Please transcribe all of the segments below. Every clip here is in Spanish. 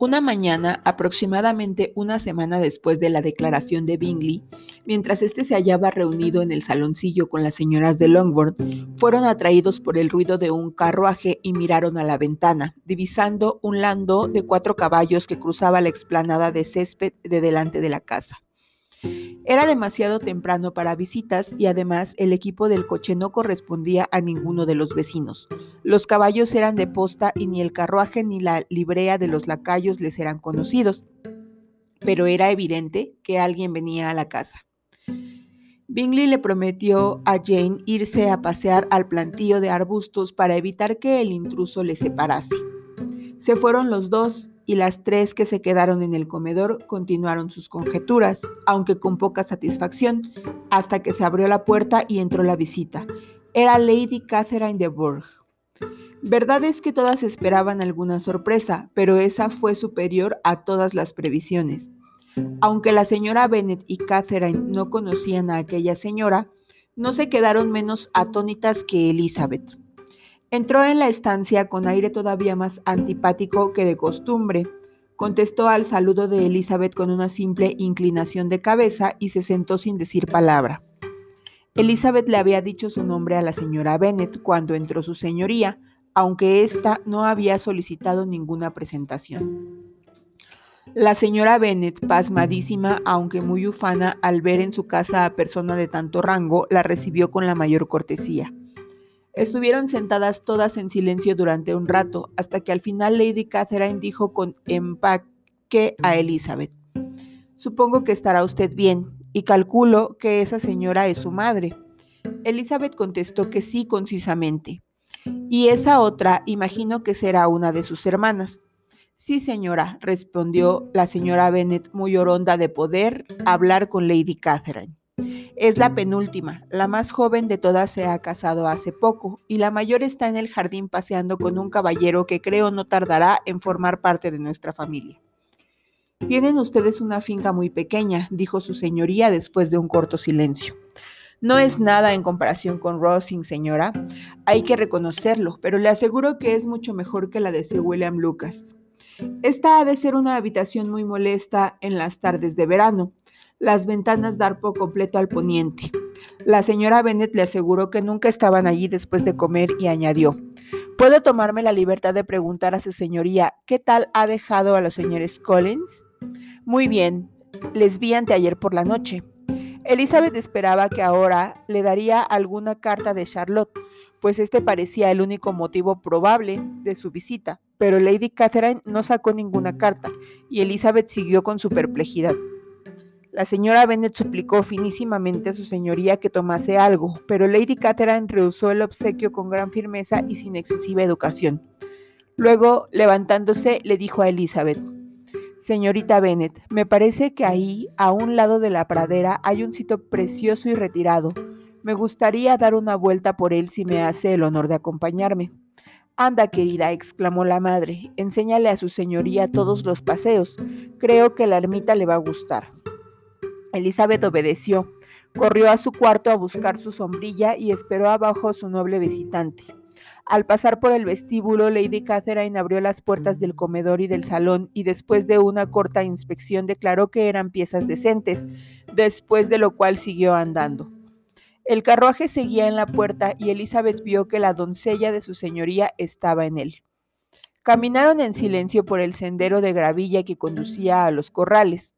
Una mañana, aproximadamente una semana después de la declaración de Bingley, mientras éste se hallaba reunido en el saloncillo con las señoras de Longbourn, fueron atraídos por el ruido de un carruaje y miraron a la ventana, divisando un landó de cuatro caballos que cruzaba la explanada de césped de delante de la casa. Era demasiado temprano para visitas y además el equipo del coche no correspondía a ninguno de los vecinos. Los caballos eran de posta y ni el carruaje ni la librea de los lacayos les eran conocidos, pero era evidente que alguien venía a la casa. Bingley le prometió a Jane irse a pasear al plantío de arbustos para evitar que el intruso le separase. Se fueron los dos y las tres que se quedaron en el comedor continuaron sus conjeturas, aunque con poca satisfacción, hasta que se abrió la puerta y entró la visita. Era Lady Catherine de Bourgh. Verdad es que todas esperaban alguna sorpresa, pero esa fue superior a todas las previsiones. Aunque la señora Bennet y Catherine no conocían a aquella señora, no se quedaron menos atónitas que Elizabeth. Entró en la estancia con aire todavía más antipático que de costumbre. Contestó al saludo de Elizabeth con una simple inclinación de cabeza y se sentó sin decir palabra. Elizabeth le había dicho su nombre a la señora Bennet cuando entró su señoría, aunque ésta no había solicitado ninguna presentación. La señora Bennet, pasmadísima, aunque muy ufana al ver en su casa a persona de tanto rango, la recibió con la mayor cortesía. Estuvieron sentadas todas en silencio durante un rato, hasta que al final Lady Catherine dijo con empaque a Elizabeth, Supongo que estará usted bien, y calculo que esa señora es su madre. Elizabeth contestó que sí concisamente. Y esa otra imagino que será una de sus hermanas. Sí, señora, respondió la señora Bennet, muy oronda de poder hablar con Lady Catherine. Es la penúltima, la más joven de todas se ha casado hace poco y la mayor está en el jardín paseando con un caballero que creo no tardará en formar parte de nuestra familia. Tienen ustedes una finca muy pequeña, dijo su señoría después de un corto silencio. No es nada en comparación con Rosing, señora. Hay que reconocerlo, pero le aseguro que es mucho mejor que la de Sir William Lucas. Esta ha de ser una habitación muy molesta en las tardes de verano las ventanas dar por completo al poniente. La señora Bennet le aseguró que nunca estaban allí después de comer y añadió, ¿puedo tomarme la libertad de preguntar a su señoría qué tal ha dejado a los señores Collins? Muy bien, les vi anteayer por la noche. Elizabeth esperaba que ahora le daría alguna carta de Charlotte, pues este parecía el único motivo probable de su visita, pero Lady Catherine no sacó ninguna carta y Elizabeth siguió con su perplejidad. La señora Bennet suplicó finísimamente a su señoría que tomase algo, pero Lady Catherine rehusó el obsequio con gran firmeza y sin excesiva educación. Luego, levantándose, le dijo a Elizabeth, Señorita Bennet, me parece que ahí, a un lado de la pradera, hay un sitio precioso y retirado. Me gustaría dar una vuelta por él si me hace el honor de acompañarme. Anda, querida, exclamó la madre, enséñale a su señoría todos los paseos. Creo que la ermita le va a gustar. Elizabeth obedeció. Corrió a su cuarto a buscar su sombrilla y esperó abajo a su noble visitante. Al pasar por el vestíbulo, Lady Catherine abrió las puertas del comedor y del salón y después de una corta inspección declaró que eran piezas decentes, después de lo cual siguió andando. El carruaje seguía en la puerta y Elizabeth vio que la doncella de su señoría estaba en él. Caminaron en silencio por el sendero de gravilla que conducía a los corrales.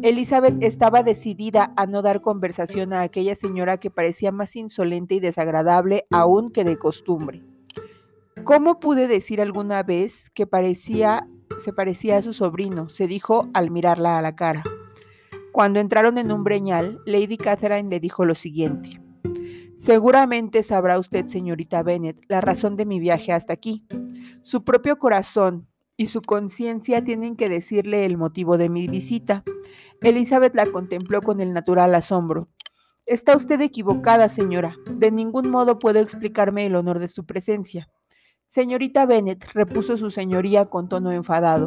Elizabeth estaba decidida a no dar conversación a aquella señora que parecía más insolente y desagradable aún que de costumbre. ¿Cómo pude decir alguna vez que parecía, se parecía a su sobrino? se dijo al mirarla a la cara. Cuando entraron en un breñal, Lady Catherine le dijo lo siguiente. Seguramente sabrá usted, señorita Bennet, la razón de mi viaje hasta aquí. Su propio corazón y su conciencia tienen que decirle el motivo de mi visita. Elizabeth la contempló con el natural asombro. Está usted equivocada, señora. De ningún modo puedo explicarme el honor de su presencia. Señorita Bennet, repuso su señoría con tono enfadado,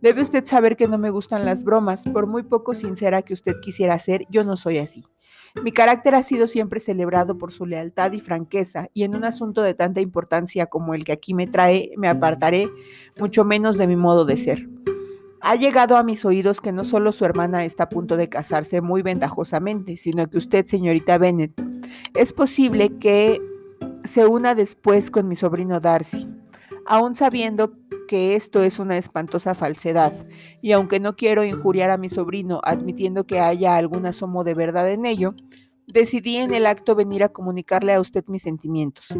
debe usted saber que no me gustan las bromas, por muy poco sincera que usted quisiera ser, yo no soy así. Mi carácter ha sido siempre celebrado por su lealtad y franqueza, y en un asunto de tanta importancia como el que aquí me trae, me apartaré mucho menos de mi modo de ser. Ha llegado a mis oídos que no solo su hermana está a punto de casarse muy ventajosamente, sino que usted, señorita Bennet, es posible que se una después con mi sobrino Darcy, aun sabiendo que esto es una espantosa falsedad, y aunque no quiero injuriar a mi sobrino admitiendo que haya algún asomo de verdad en ello, decidí en el acto venir a comunicarle a usted mis sentimientos.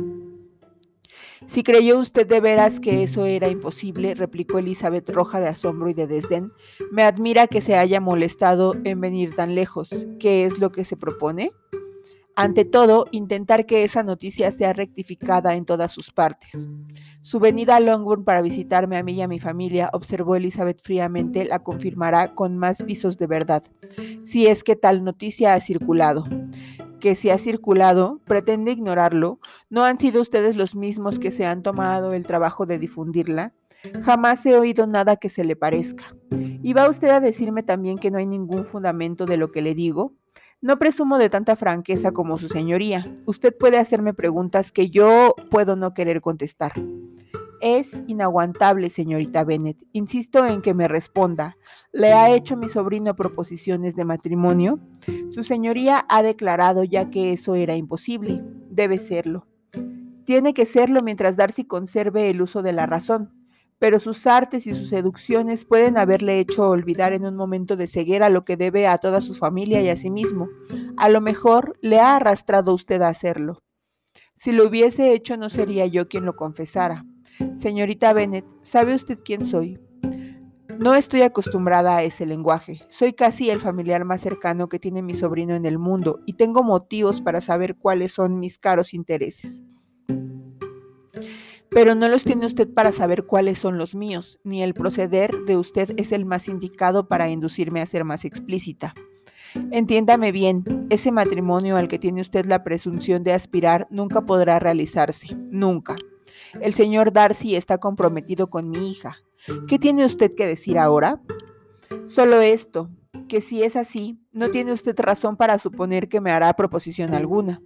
Si creyó usted de veras que eso era imposible, replicó Elizabeth roja de asombro y de desdén, me admira que se haya molestado en venir tan lejos. ¿Qué es lo que se propone? Ante todo, intentar que esa noticia sea rectificada en todas sus partes. Su venida a Longbourn para visitarme a mí y a mi familia, observó Elizabeth fríamente, la confirmará con más visos de verdad, si es que tal noticia ha circulado. Que si ha circulado, pretende ignorarlo, ¿no han sido ustedes los mismos que se han tomado el trabajo de difundirla? Jamás he oído nada que se le parezca. ¿Y va usted a decirme también que no hay ningún fundamento de lo que le digo? No presumo de tanta franqueza como su señoría. Usted puede hacerme preguntas que yo puedo no querer contestar. Es inaguantable, señorita Bennet. Insisto en que me responda. ¿Le ha hecho mi sobrino proposiciones de matrimonio? Su señoría ha declarado ya que eso era imposible. Debe serlo. Tiene que serlo mientras Darcy conserve el uso de la razón pero sus artes y sus seducciones pueden haberle hecho olvidar en un momento de ceguera lo que debe a toda su familia y a sí mismo. A lo mejor le ha arrastrado usted a hacerlo. Si lo hubiese hecho no sería yo quien lo confesara. Señorita Bennet, ¿sabe usted quién soy? No estoy acostumbrada a ese lenguaje. Soy casi el familiar más cercano que tiene mi sobrino en el mundo y tengo motivos para saber cuáles son mis caros intereses pero no los tiene usted para saber cuáles son los míos, ni el proceder de usted es el más indicado para inducirme a ser más explícita. Entiéndame bien, ese matrimonio al que tiene usted la presunción de aspirar nunca podrá realizarse, nunca. El señor Darcy está comprometido con mi hija. ¿Qué tiene usted que decir ahora? Solo esto, que si es así, no tiene usted razón para suponer que me hará proposición alguna.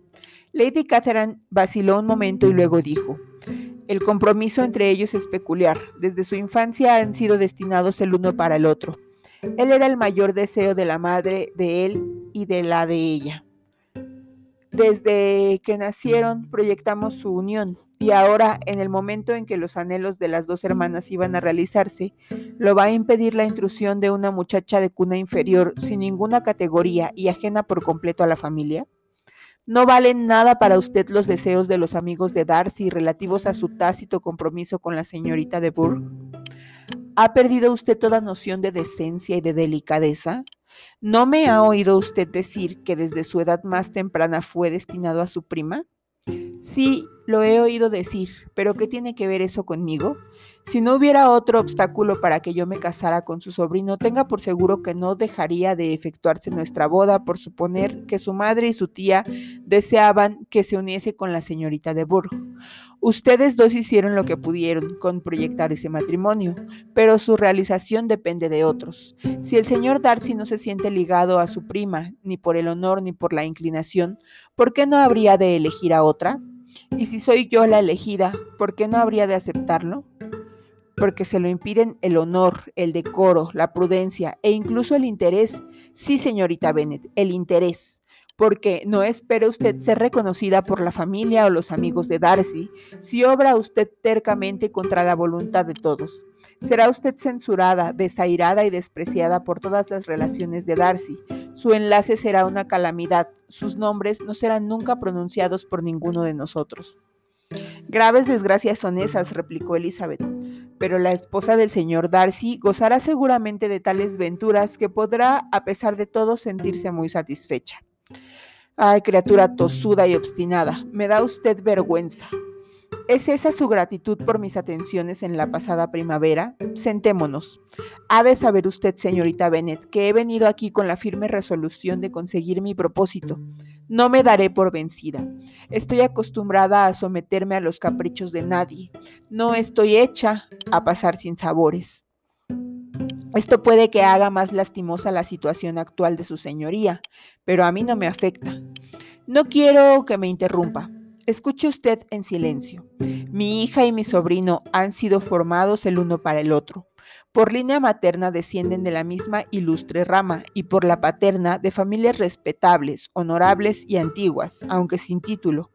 Lady Catherine vaciló un momento y luego dijo, el compromiso entre ellos es peculiar. Desde su infancia han sido destinados el uno para el otro. Él era el mayor deseo de la madre de él y de la de ella. Desde que nacieron proyectamos su unión y ahora, en el momento en que los anhelos de las dos hermanas iban a realizarse, lo va a impedir la intrusión de una muchacha de cuna inferior sin ninguna categoría y ajena por completo a la familia. No valen nada para usted los deseos de los amigos de Darcy relativos a su tácito compromiso con la señorita de Burgh. ¿Ha perdido usted toda noción de decencia y de delicadeza? ¿No me ha oído usted decir que desde su edad más temprana fue destinado a su prima? Sí, lo he oído decir, pero ¿qué tiene que ver eso conmigo? Si no hubiera otro obstáculo para que yo me casara con su sobrino, tenga por seguro que no dejaría de efectuarse nuestra boda por suponer que su madre y su tía deseaban que se uniese con la señorita de Burgh. Ustedes dos hicieron lo que pudieron con proyectar ese matrimonio, pero su realización depende de otros. Si el señor Darcy no se siente ligado a su prima, ni por el honor ni por la inclinación, ¿por qué no habría de elegir a otra? Y si soy yo la elegida, ¿por qué no habría de aceptarlo? Porque se lo impiden el honor, el decoro, la prudencia e incluso el interés. Sí, señorita Bennet, el interés. Porque no espera usted ser reconocida por la familia o los amigos de Darcy si obra usted tercamente contra la voluntad de todos. Será usted censurada, desairada y despreciada por todas las relaciones de Darcy. Su enlace será una calamidad. Sus nombres no serán nunca pronunciados por ninguno de nosotros. Graves desgracias son esas, replicó Elizabeth pero la esposa del señor Darcy gozará seguramente de tales venturas que podrá, a pesar de todo, sentirse muy satisfecha. Ay, criatura tosuda y obstinada, me da usted vergüenza. ¿Es esa su gratitud por mis atenciones en la pasada primavera? Sentémonos. Ha de saber usted, señorita Bennet, que he venido aquí con la firme resolución de conseguir mi propósito. No me daré por vencida. Estoy acostumbrada a someterme a los caprichos de nadie. No estoy hecha a pasar sin sabores. Esto puede que haga más lastimosa la situación actual de su señoría, pero a mí no me afecta. No quiero que me interrumpa. Escuche usted en silencio. Mi hija y mi sobrino han sido formados el uno para el otro. Por línea materna descienden de la misma ilustre rama y por la paterna de familias respetables, honorables y antiguas, aunque sin título.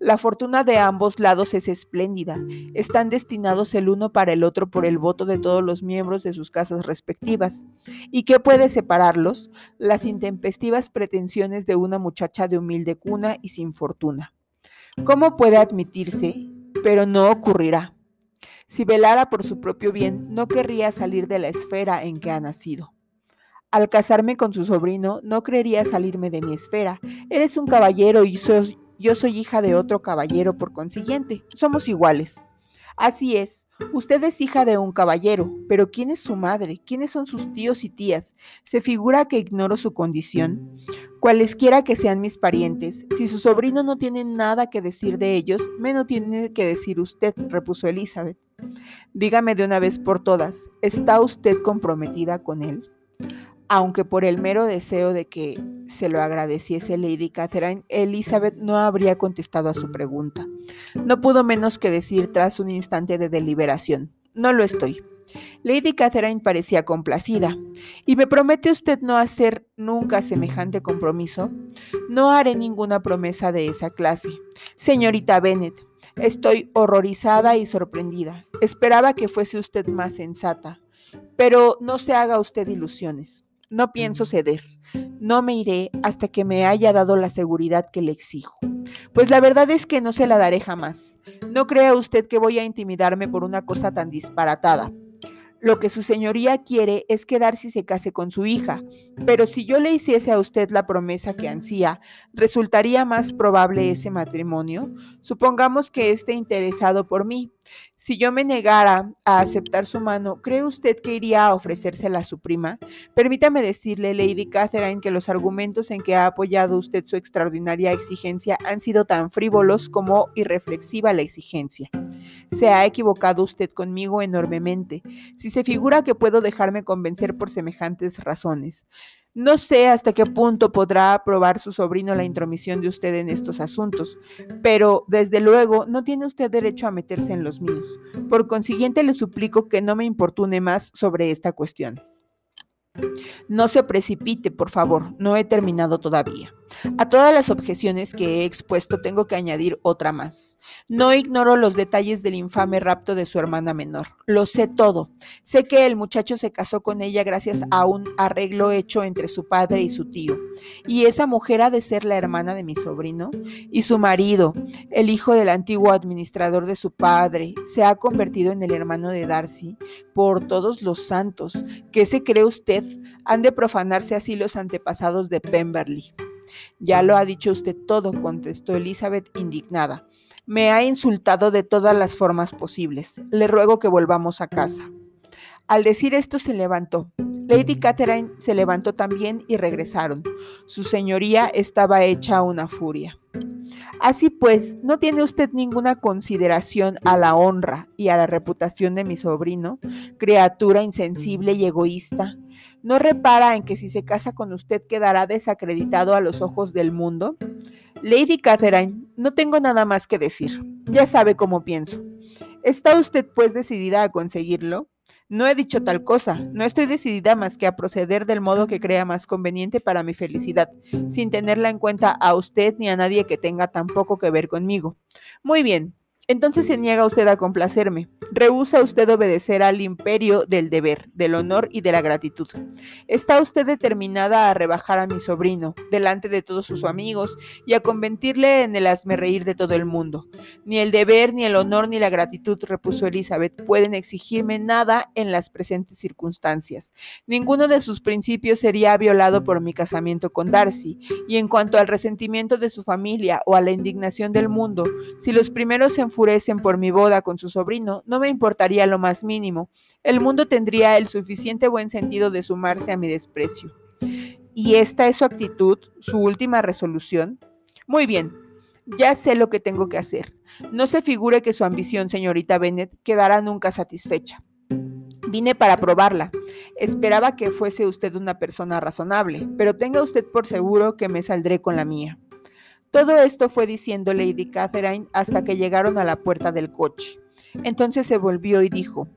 La fortuna de ambos lados es espléndida. Están destinados el uno para el otro por el voto de todos los miembros de sus casas respectivas. ¿Y qué puede separarlos? Las intempestivas pretensiones de una muchacha de humilde cuna y sin fortuna. ¿Cómo puede admitirse? Pero no ocurrirá. Si velara por su propio bien, no querría salir de la esfera en que ha nacido. Al casarme con su sobrino, no creería salirme de mi esfera. Eres un caballero y yo soy hija de otro caballero, por consiguiente, somos iguales. Así es, usted es hija de un caballero, pero ¿quién es su madre? ¿Quiénes son sus tíos y tías? ¿Se figura que ignoro su condición? Cualesquiera que sean mis parientes, si su sobrino no tiene nada que decir de ellos, menos tiene que decir usted, repuso Elizabeth. Dígame de una vez por todas, ¿está usted comprometida con él? Aunque por el mero deseo de que se lo agradeciese Lady Catherine, Elizabeth no habría contestado a su pregunta. No pudo menos que decir tras un instante de deliberación, no lo estoy. Lady Catherine parecía complacida. ¿Y me promete usted no hacer nunca semejante compromiso? No haré ninguna promesa de esa clase. Señorita Bennet, estoy horrorizada y sorprendida. Esperaba que fuese usted más sensata. Pero no se haga usted ilusiones. No pienso ceder. No me iré hasta que me haya dado la seguridad que le exijo. Pues la verdad es que no se la daré jamás. No crea usted que voy a intimidarme por una cosa tan disparatada. Lo que su señoría quiere es que Darcy se case con su hija, pero si yo le hiciese a usted la promesa que ansía, ¿resultaría más probable ese matrimonio? Supongamos que esté interesado por mí. Si yo me negara a aceptar su mano, ¿cree usted que iría a ofrecérsela a su prima? Permítame decirle, Lady Catherine, que los argumentos en que ha apoyado usted su extraordinaria exigencia han sido tan frívolos como irreflexiva la exigencia. Se ha equivocado usted conmigo enormemente, si se figura que puedo dejarme convencer por semejantes razones. No sé hasta qué punto podrá aprobar su sobrino la intromisión de usted en estos asuntos, pero desde luego no tiene usted derecho a meterse en los míos. Por consiguiente le suplico que no me importune más sobre esta cuestión. No se precipite, por favor, no he terminado todavía. A todas las objeciones que he expuesto tengo que añadir otra más. No ignoro los detalles del infame rapto de su hermana menor. Lo sé todo. Sé que el muchacho se casó con ella gracias a un arreglo hecho entre su padre y su tío. Y esa mujer ha de ser la hermana de mi sobrino. Y su marido, el hijo del antiguo administrador de su padre, se ha convertido en el hermano de Darcy. Por todos los santos, ¿qué se cree usted? Han de profanarse así los antepasados de Pemberley. Ya lo ha dicho usted todo, contestó Elizabeth indignada. Me ha insultado de todas las formas posibles. Le ruego que volvamos a casa. Al decir esto se levantó. Lady Catherine se levantó también y regresaron. Su señoría estaba hecha una furia. Así pues, ¿no tiene usted ninguna consideración a la honra y a la reputación de mi sobrino, criatura insensible y egoísta? ¿No repara en que si se casa con usted quedará desacreditado a los ojos del mundo? Lady Catherine, no tengo nada más que decir. Ya sabe cómo pienso. ¿Está usted pues decidida a conseguirlo? No he dicho tal cosa, no estoy decidida más que a proceder del modo que crea más conveniente para mi felicidad, sin tenerla en cuenta a usted ni a nadie que tenga tan poco que ver conmigo. Muy bien, entonces se niega usted a complacerme. Rehúsa usted obedecer al imperio del deber, del honor y de la gratitud. Está usted determinada a rebajar a mi sobrino delante de todos sus amigos y a convertirle en el reír de todo el mundo. Ni el deber, ni el honor, ni la gratitud, repuso Elizabeth, pueden exigirme nada en las presentes circunstancias. Ninguno de sus principios sería violado por mi casamiento con Darcy, y en cuanto al resentimiento de su familia o a la indignación del mundo, si los primeros se por mi boda con su sobrino, no me importaría lo más mínimo. El mundo tendría el suficiente buen sentido de sumarse a mi desprecio. ¿Y esta es su actitud, su última resolución? Muy bien, ya sé lo que tengo que hacer. No se figure que su ambición, señorita Bennet, quedará nunca satisfecha. Vine para probarla. Esperaba que fuese usted una persona razonable, pero tenga usted por seguro que me saldré con la mía. Todo esto fue diciendo Lady Catherine hasta que llegaron a la puerta del coche. Entonces se volvió y dijo,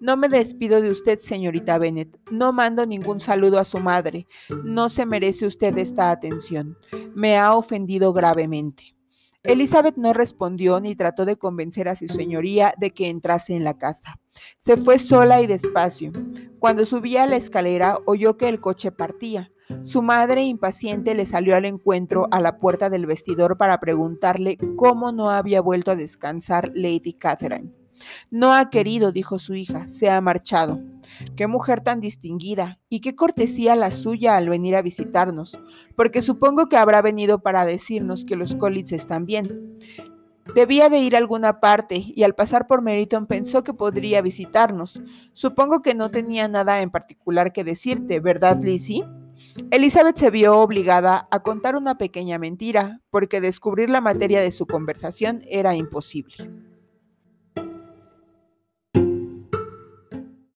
No me despido de usted, señorita Bennet. No mando ningún saludo a su madre. No se merece usted esta atención. Me ha ofendido gravemente. Elizabeth no respondió ni trató de convencer a su señoría de que entrase en la casa. Se fue sola y despacio. Cuando subía a la escalera oyó que el coche partía. Su madre, impaciente, le salió al encuentro a la puerta del vestidor para preguntarle cómo no había vuelto a descansar Lady Catherine. No ha querido, dijo su hija, se ha marchado. Qué mujer tan distinguida y qué cortesía la suya al venir a visitarnos, porque supongo que habrá venido para decirnos que los Collins están bien. Debía de ir a alguna parte y al pasar por Meriton pensó que podría visitarnos. Supongo que no tenía nada en particular que decirte, ¿verdad, Lizzie? Elizabeth se vio obligada a contar una pequeña mentira, porque descubrir la materia de su conversación era imposible.